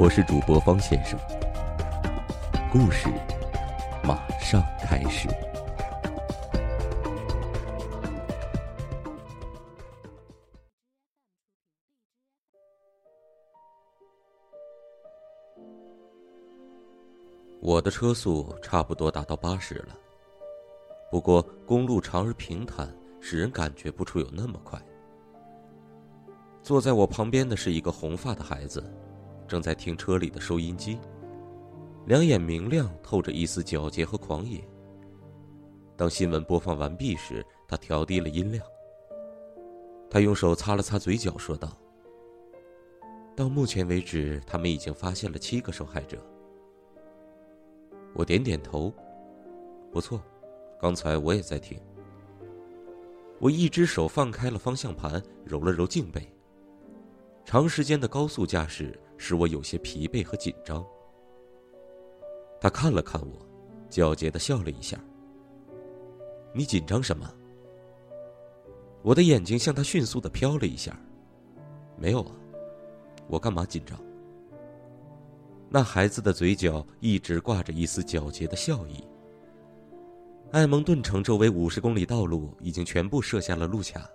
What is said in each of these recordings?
我是主播方先生，故事马上开始。我的车速差不多达到八十了，不过公路长而平坦，使人感觉不出有那么快。坐在我旁边的是一个红发的孩子。正在听车里的收音机，两眼明亮，透着一丝皎洁和狂野。当新闻播放完毕时，他调低了音量。他用手擦了擦嘴角，说道：“到目前为止，他们已经发现了七个受害者。”我点点头：“不错，刚才我也在听。”我一只手放开了方向盘，揉了揉颈背。长时间的高速驾驶使我有些疲惫和紧张。他看了看我，皎洁的笑了一下。你紧张什么？我的眼睛向他迅速的飘了一下。没有啊，我干嘛紧张？那孩子的嘴角一直挂着一丝皎洁的笑意。艾蒙顿城周围五十公里道路已经全部设下了路卡。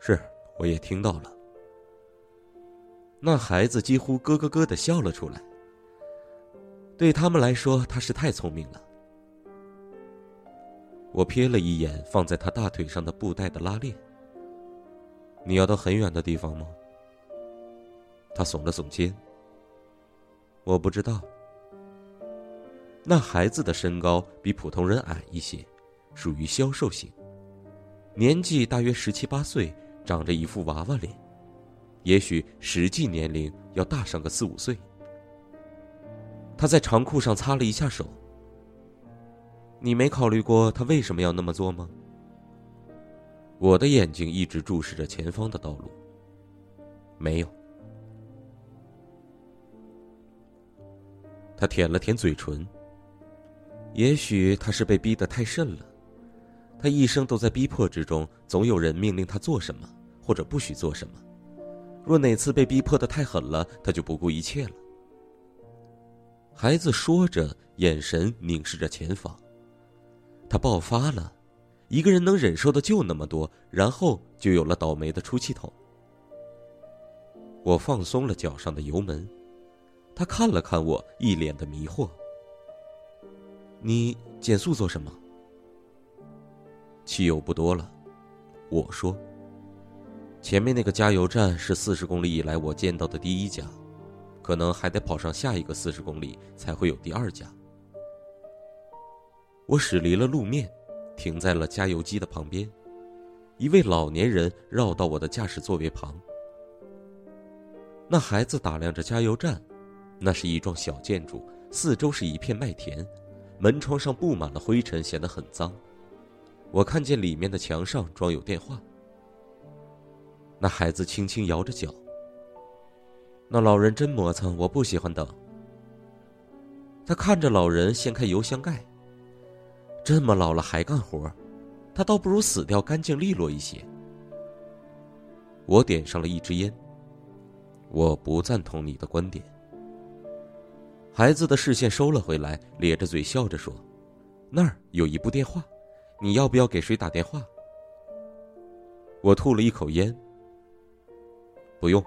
是，我也听到了。那孩子几乎咯咯咯的笑了出来。对他们来说，他是太聪明了。我瞥了一眼放在他大腿上的布袋的拉链。你要到很远的地方吗？他耸了耸肩。我不知道。那孩子的身高比普通人矮一些，属于消瘦型，年纪大约十七八岁，长着一副娃娃脸。也许实际年龄要大上个四五岁。他在长裤上擦了一下手。你没考虑过他为什么要那么做吗？我的眼睛一直注视着前方的道路。没有。他舔了舔嘴唇。也许他是被逼得太甚了。他一生都在逼迫之中，总有人命令他做什么，或者不许做什么。若哪次被逼迫的太狠了，他就不顾一切了。孩子说着，眼神凝视着前方。他爆发了，一个人能忍受的就那么多，然后就有了倒霉的出气筒。我放松了脚上的油门，他看了看我，一脸的迷惑。你减速做什么？汽油不多了，我说。前面那个加油站是四十公里以来我见到的第一家，可能还得跑上下一个四十公里才会有第二家。我驶离了路面，停在了加油机的旁边。一位老年人绕到我的驾驶座位旁。那孩子打量着加油站，那是一幢小建筑，四周是一片麦田，门窗上布满了灰尘，显得很脏。我看见里面的墙上装有电话。那孩子轻轻摇着脚。那老人真磨蹭，我不喜欢等。他看着老人掀开油箱盖。这么老了还干活，他倒不如死掉干净利落一些。我点上了一支烟。我不赞同你的观点。孩子的视线收了回来，咧着嘴笑着说：“那儿有一部电话，你要不要给谁打电话？”我吐了一口烟。不用。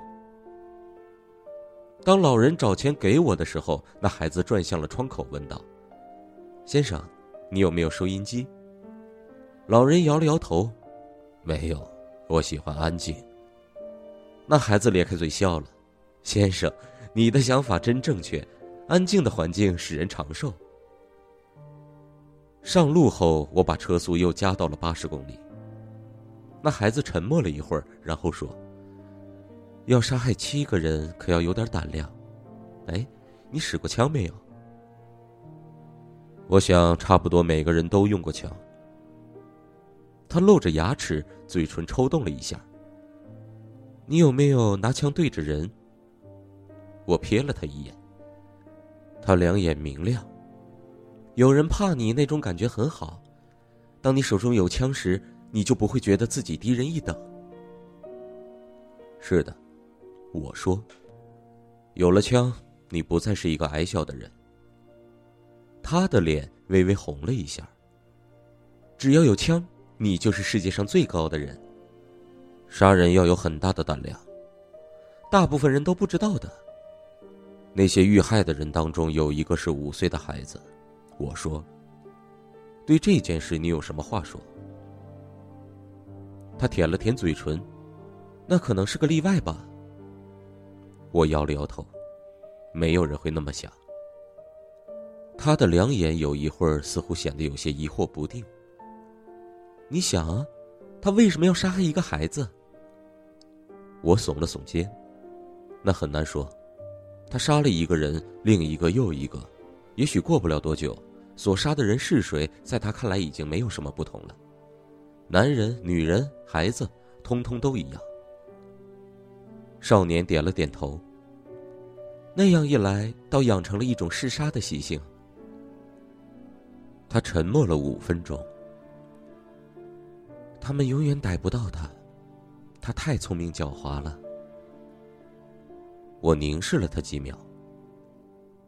当老人找钱给我的时候，那孩子转向了窗口，问道：“先生，你有没有收音机？”老人摇了摇头：“没有，我喜欢安静。”那孩子咧开嘴笑了：“先生，你的想法真正确，安静的环境使人长寿。”上路后，我把车速又加到了八十公里。那孩子沉默了一会儿，然后说。要杀害七个人，可要有点胆量。哎，你使过枪没有？我想，差不多每个人都用过枪。他露着牙齿，嘴唇抽动了一下。你有没有拿枪对着人？我瞥了他一眼。他两眼明亮。有人怕你，那种感觉很好。当你手中有枪时，你就不会觉得自己低人一等。是的，我说。有了枪，你不再是一个矮小的人。他的脸微微红了一下。只要有枪，你就是世界上最高的人。杀人要有很大的胆量，大部分人都不知道的。那些遇害的人当中，有一个是五岁的孩子。我说：“对这件事，你有什么话说？”他舔了舔嘴唇，那可能是个例外吧。我摇了摇头，没有人会那么想。他的两眼有一会儿似乎显得有些疑惑不定。你想啊，他为什么要杀害一个孩子？我耸了耸肩，那很难说。他杀了一个人，另一个又一个，也许过不了多久，所杀的人是谁，在他看来已经没有什么不同了。男人、女人、孩子，通通都一样。少年点了点头。那样一来，倒养成了一种嗜杀的习性。他沉默了五分钟。他们永远逮不到他，他太聪明狡猾了。我凝视了他几秒。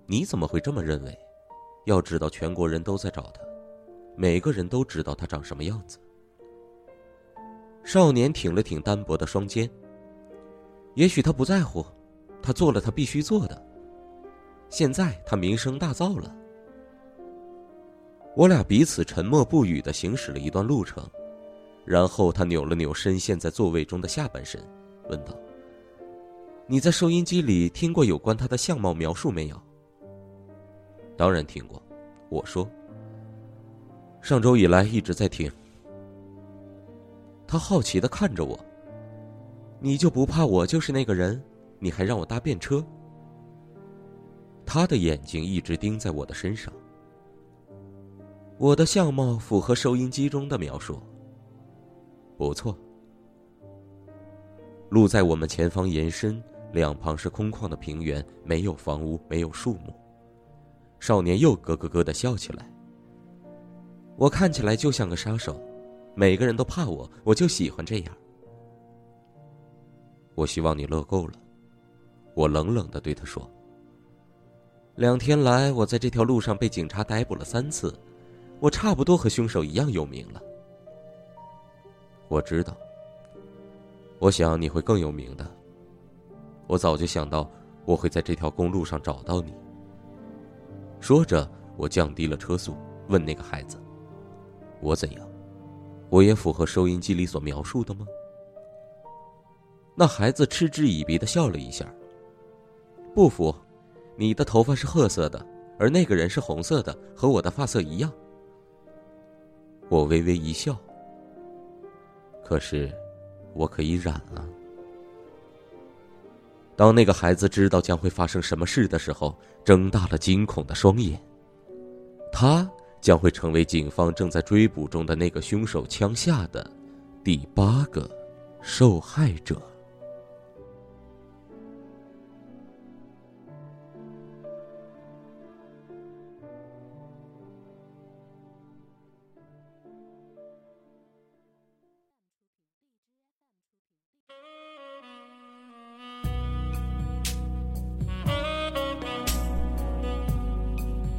你怎么会这么认为？要知道，全国人都在找他，每个人都知道他长什么样子。少年挺了挺单薄的双肩。也许他不在乎，他做了他必须做的。现在他名声大噪了。我俩彼此沉默不语的行驶了一段路程，然后他扭了扭深陷在座位中的下半身，问道：“你在收音机里听过有关他的相貌描述没有？”“当然听过。”我说。“上周以来一直在听。”他好奇的看着我。你就不怕我就是那个人？你还让我搭便车？他的眼睛一直盯在我的身上。我的相貌符合收音机中的描述。不错。路在我们前方延伸，两旁是空旷的平原，没有房屋，没有树木。少年又咯咯咯的笑起来。我看起来就像个杀手，每个人都怕我，我就喜欢这样。我希望你乐够了，我冷冷的对他说。两天来，我在这条路上被警察逮捕了三次，我差不多和凶手一样有名了。我知道。我想你会更有名的。我早就想到我会在这条公路上找到你。说着，我降低了车速，问那个孩子：“我怎样？我也符合收音机里所描述的吗？”那孩子嗤之以鼻的笑了一下。不服，你的头发是褐色的，而那个人是红色的，和我的发色一样。我微微一笑。可是，我可以染啊。当那个孩子知道将会发生什么事的时候，睁大了惊恐的双眼。他将会成为警方正在追捕中的那个凶手枪下的第八个受害者。